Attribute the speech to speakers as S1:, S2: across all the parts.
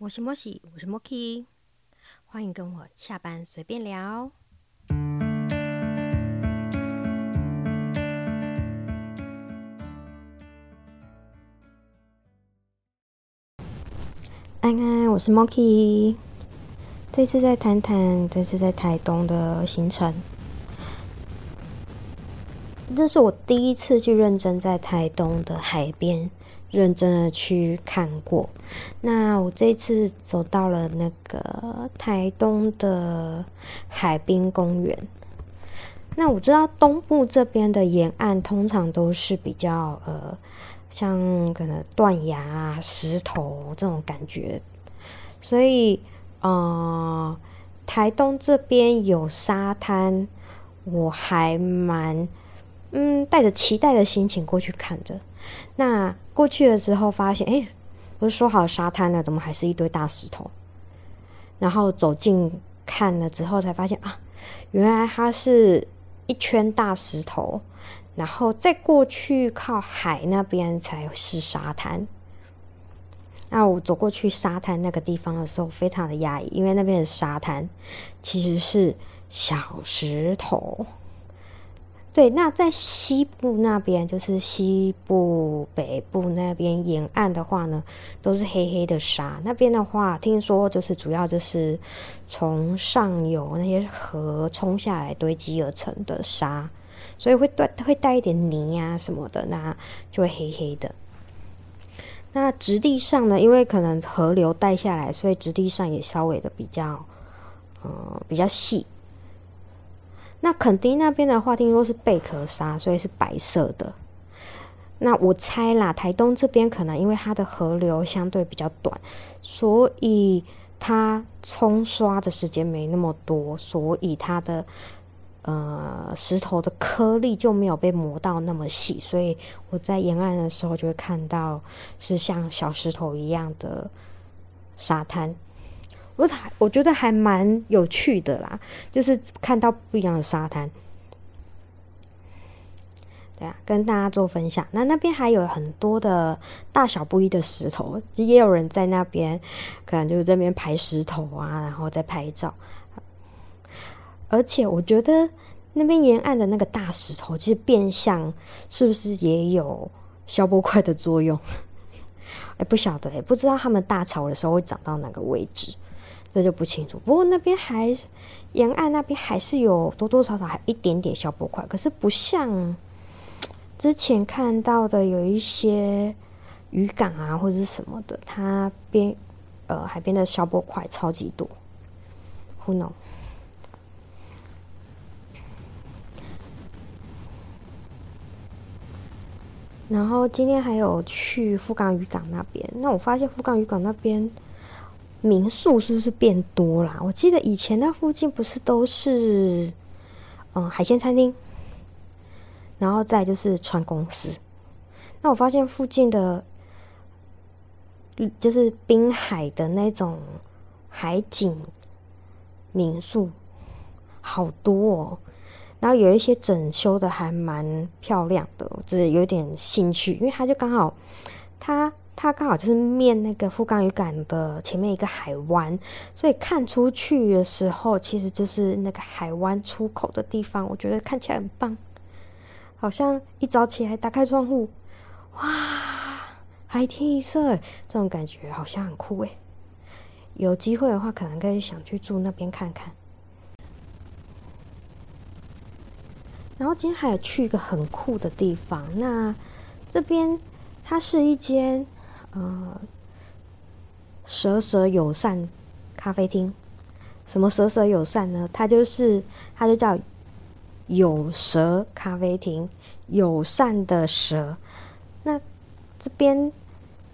S1: 我是莫西，我是莫 key，欢迎跟我下班随便聊。安安，我是莫 key，这次再谈谈这次在台东的行程。这是我第一次去认真在台东的海边认真的去看过。那我这次走到了那个台东的海滨公园。那我知道东部这边的沿岸通常都是比较呃，像可能断崖啊、石头这种感觉，所以呃，台东这边有沙滩，我还蛮。嗯，带着期待的心情过去看着。那过去的时候发现，哎，不是说好沙滩了，怎么还是一堆大石头？然后走近看了之后，才发现啊，原来它是一圈大石头，然后再过去靠海那边才是沙滩。那我走过去沙滩那个地方的时候，非常的压抑，因为那边的沙滩其实是小石头。对，那在西部那边，就是西部北部那边沿岸的话呢，都是黑黑的沙。那边的话，听说就是主要就是从上游那些河冲下来堆积而成的沙，所以会带会带一点泥啊什么的，那就会黑黑的。那直地上呢，因为可能河流带下来，所以直地上也稍微的比较，呃，比较细。那垦丁那边的话，听说是贝壳沙，所以是白色的。那我猜啦，台东这边可能因为它的河流相对比较短，所以它冲刷的时间没那么多，所以它的呃石头的颗粒就没有被磨到那么细，所以我在沿岸的时候就会看到是像小石头一样的沙滩。我我觉得还蛮有趣的啦，就是看到不一样的沙滩，对啊，跟大家做分享。那那边还有很多的大小不一的石头，也有人在那边，可能就是这边排石头啊，然后再拍照。而且我觉得那边沿岸的那个大石头，其实变相是不是也有消波块的作用？哎，不晓得，哎，不知道他们大潮的时候会长到哪个位置。这就不清楚，不过那边还沿岸那边还是有多多少少还一点点消波块，可是不像之前看到的有一些渔港啊或者是什么的，它边呃海边的消波块超级多，Who know？然后今天还有去富冈渔港那边，那我发现富冈渔港那边。民宿是不是变多啦？我记得以前那附近不是都是嗯海鲜餐厅，然后再就是船公司。那我发现附近的，就是滨海的那种海景民宿好多哦。然后有一些整修的还蛮漂亮的，就是有点兴趣，因为它就刚好它。它刚好就是面那个富冈渔港的前面一个海湾，所以看出去的时候，其实就是那个海湾出口的地方。我觉得看起来很棒，好像一早起来打开窗户，哇，海天一色，这种感觉好像很酷诶。有机会的话，可能可以想去住那边看看。然后今天还有去一个很酷的地方，那这边它是一间。呃，蛇蛇友善咖啡厅，什么蛇蛇友善呢？它就是，它就叫有蛇咖啡厅，友善的蛇。那这边，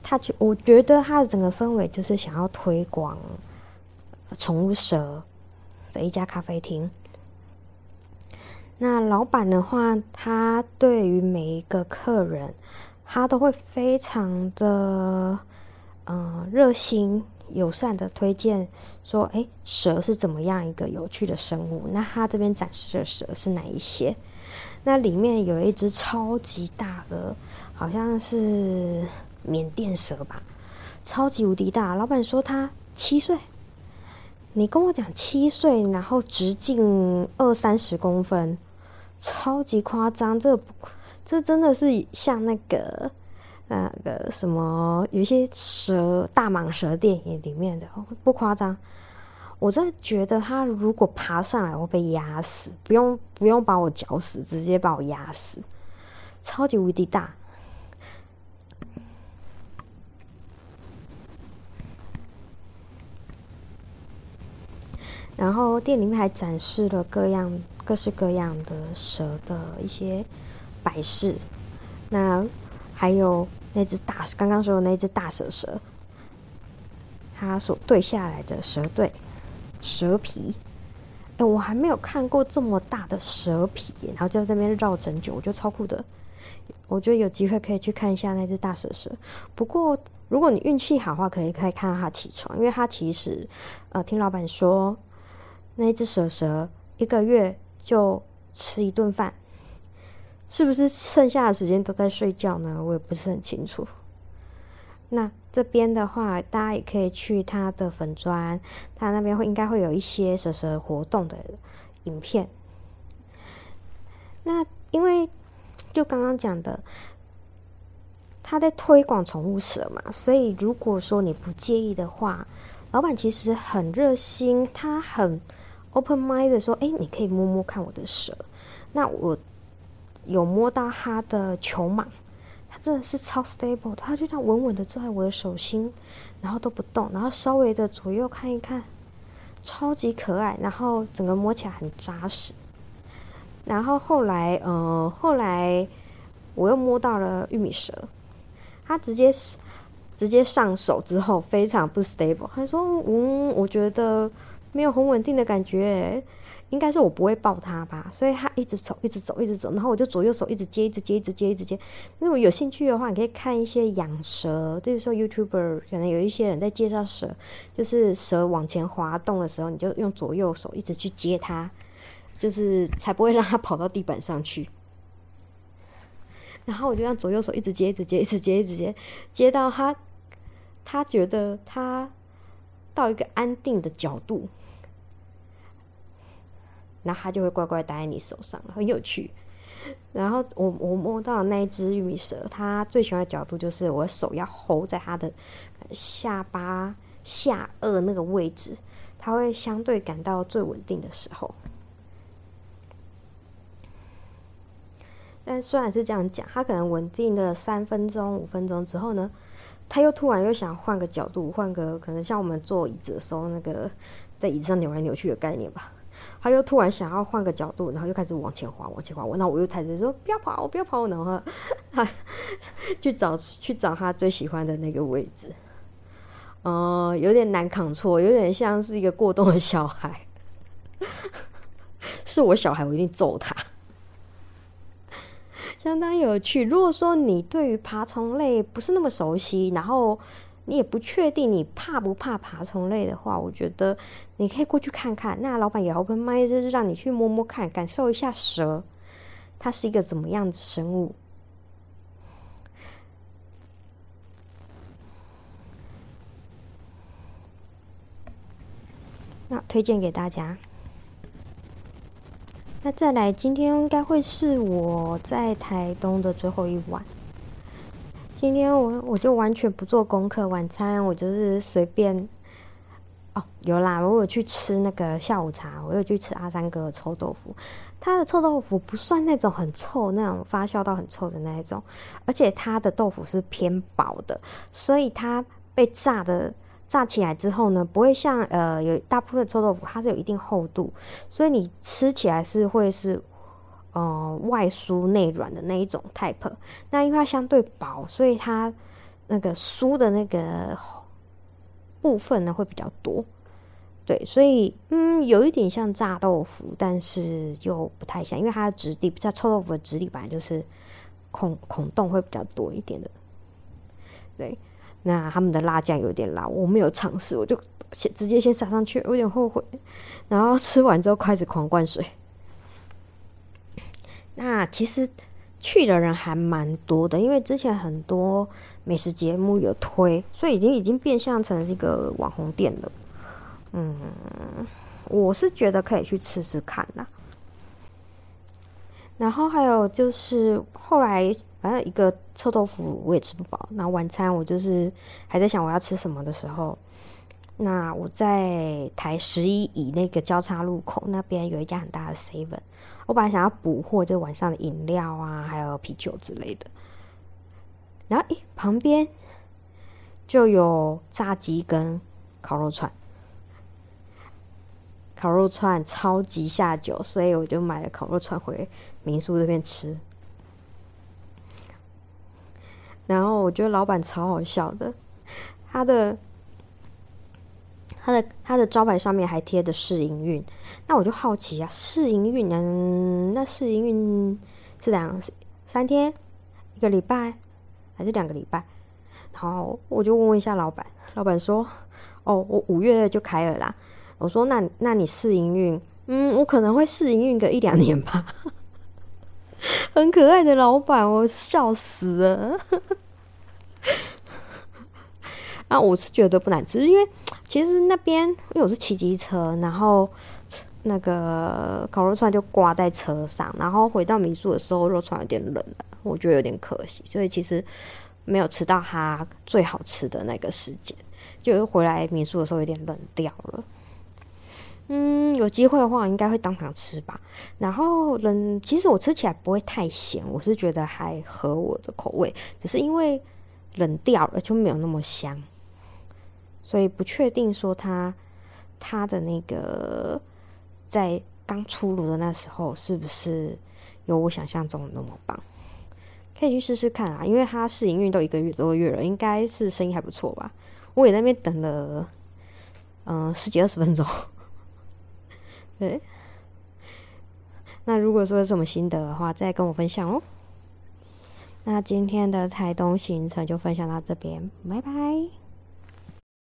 S1: 它就我觉得它的整个氛围就是想要推广宠物蛇的一家咖啡厅。那老板的话，他对于每一个客人。他都会非常的，嗯，热心友善的推荐说，哎，蛇是怎么样一个有趣的生物？那他这边展示的蛇是哪一些？那里面有一只超级大的，好像是缅甸蛇吧，超级无敌大。老板说他七岁，你跟我讲七岁，然后直径二三十公分，超级夸张。这不这真的是像那个那个什么，有一些蛇大蟒蛇电影里面的，不夸张。我真的觉得他如果爬上来会被压死，不用不用把我绞死，直接把我压死，超级无敌大。然后店里面还展示了各样各式各样的蛇的一些摆饰，那还有那只大刚刚说的那只大蛇蛇，它所对下来的蛇对。蛇皮，哎，我还没有看过这么大的蛇皮，然后就在这边绕整久，我觉得超酷的。我觉得有机会可以去看一下那只大蛇蛇。不过，如果你运气好的话，可以可以看到它起床，因为它其实，呃，听老板说，那只蛇蛇一个月就吃一顿饭，是不是剩下的时间都在睡觉呢？我也不是很清楚。那这边的话，大家也可以去他的粉砖，他那边会应该会有一些蛇蛇活动的影片。那因为就刚刚讲的，他在推广宠物蛇嘛，所以如果说你不介意的话，老板其实很热心，他很 open mind 的说：“哎，你可以摸摸看我的蛇。”那我有摸到他的球蟒。它真的是超 stable，它就这样稳稳的坐在我的手心，然后都不动，然后稍微的左右看一看，超级可爱，然后整个摸起来很扎实。然后后来，呃，后来我又摸到了玉米蛇，它直接直接上手之后非常不 stable，他说：“嗯，我觉得没有很稳定的感觉。”应该是我不会抱它吧，所以它一直走，一直走，一直走，然后我就左右手一直接，一直接，一直接，一直接。如果有兴趣的话，你可以看一些养蛇，就是说 YouTuber 可能有一些人在介绍蛇，就是蛇往前滑动的时候，你就用左右手一直去接它，就是才不会让它跑到地板上去。然后我就让左右手一直接，一直接，一直接，一直接，接到它，它觉得它到一个安定的角度。那它就会乖乖待在你手上，很有趣。然后我我摸到那一只玉米蛇，它最喜欢的角度就是我手要 hold 在它的下巴下颚那个位置，它会相对感到最稳定的时候。但虽然是这样讲，它可能稳定的三分钟、五分钟之后呢，它又突然又想换个角度，换个可能像我们坐椅子的时候那个在椅子上扭来扭去的概念吧。他又突然想要换个角度，然后又开始往前滑，往前滑。我那我又开始说不要跑，我不要跑，我然后他 去找去找他最喜欢的那个位置。哦，有点难扛错，有点像是一个过冬的小孩。是我小孩，我一定揍他。相当有趣。如果说你对于爬虫类不是那么熟悉，然后。你也不确定你怕不怕爬虫类的话，我觉得你可以过去看看。那老板也 open mind，就是让你去摸摸看，感受一下蛇，它是一个怎么样的生物。那推荐给大家。那再来，今天应该会是我在台东的最后一晚。今天我我就完全不做功课，晚餐我就是随便。哦，有啦，我有去吃那个下午茶，我有去吃阿三哥的臭豆腐。他的臭豆腐不算那种很臭、那种发酵到很臭的那一种，而且他的豆腐是偏薄的，所以它被炸的炸起来之后呢，不会像呃有大部分臭豆腐它是有一定厚度，所以你吃起来是会是。呃，外酥内软的那一种 type，那因为它相对薄，所以它那个酥的那个部分呢会比较多。对，所以嗯，有一点像炸豆腐，但是又不太像，因为它的质地，比较臭豆腐的质地本来就是孔孔洞会比较多一点的。对，那他们的辣酱有点辣，我没有尝试，我就先直接先撒上去，有点后悔。然后吃完之后开始狂灌水。那其实去的人还蛮多的，因为之前很多美食节目有推，所以已经已经变相成一个网红店了。嗯，我是觉得可以去吃吃看啦。然后还有就是后来，反正一个臭豆腐我也吃不饱。那晚餐我就是还在想我要吃什么的时候，那我在台十一乙那个交叉路口那边有一家很大的 seven，我本来想要补货，就晚上的饮料啊，还有啤酒之类的。然后，诶，旁边就有炸鸡跟烤肉串，烤肉串超级下酒，所以我就买了烤肉串回民宿这边吃。然后我觉得老板超好笑的，他的他的他的招牌上面还贴着试营运，那我就好奇啊，试营运，嗯，那试营运是两三天一个礼拜？还是两个礼拜，然后我就问问一下老板，老板说：“哦，我五月就开了啦。”我说：“那那你试营运？嗯，我可能会试营运个一两年吧。”很可爱的老板，我笑死了。啊，我是觉得不难吃，因为其实那边因为我是骑机车，然后那个烤肉串就挂在车上，然后回到民宿的时候，肉串有点冷了。我觉得有点可惜，所以其实没有吃到它最好吃的那个时间，就回来民宿的时候有点冷掉了。嗯，有机会的话应该会当场吃吧。然后冷，其实我吃起来不会太咸，我是觉得还合我的口味，只是因为冷掉了就没有那么香，所以不确定说它它的那个在刚出炉的那时候是不是有我想象中的那么棒。可以去试试看啊，因为他试营运都一个月多月了，应该是生意还不错吧。我也在那边等了，嗯，十几二十分钟。对，那如果说有什么心得的话，再跟我分享哦。那今天的台东行程就分享到这边，拜拜。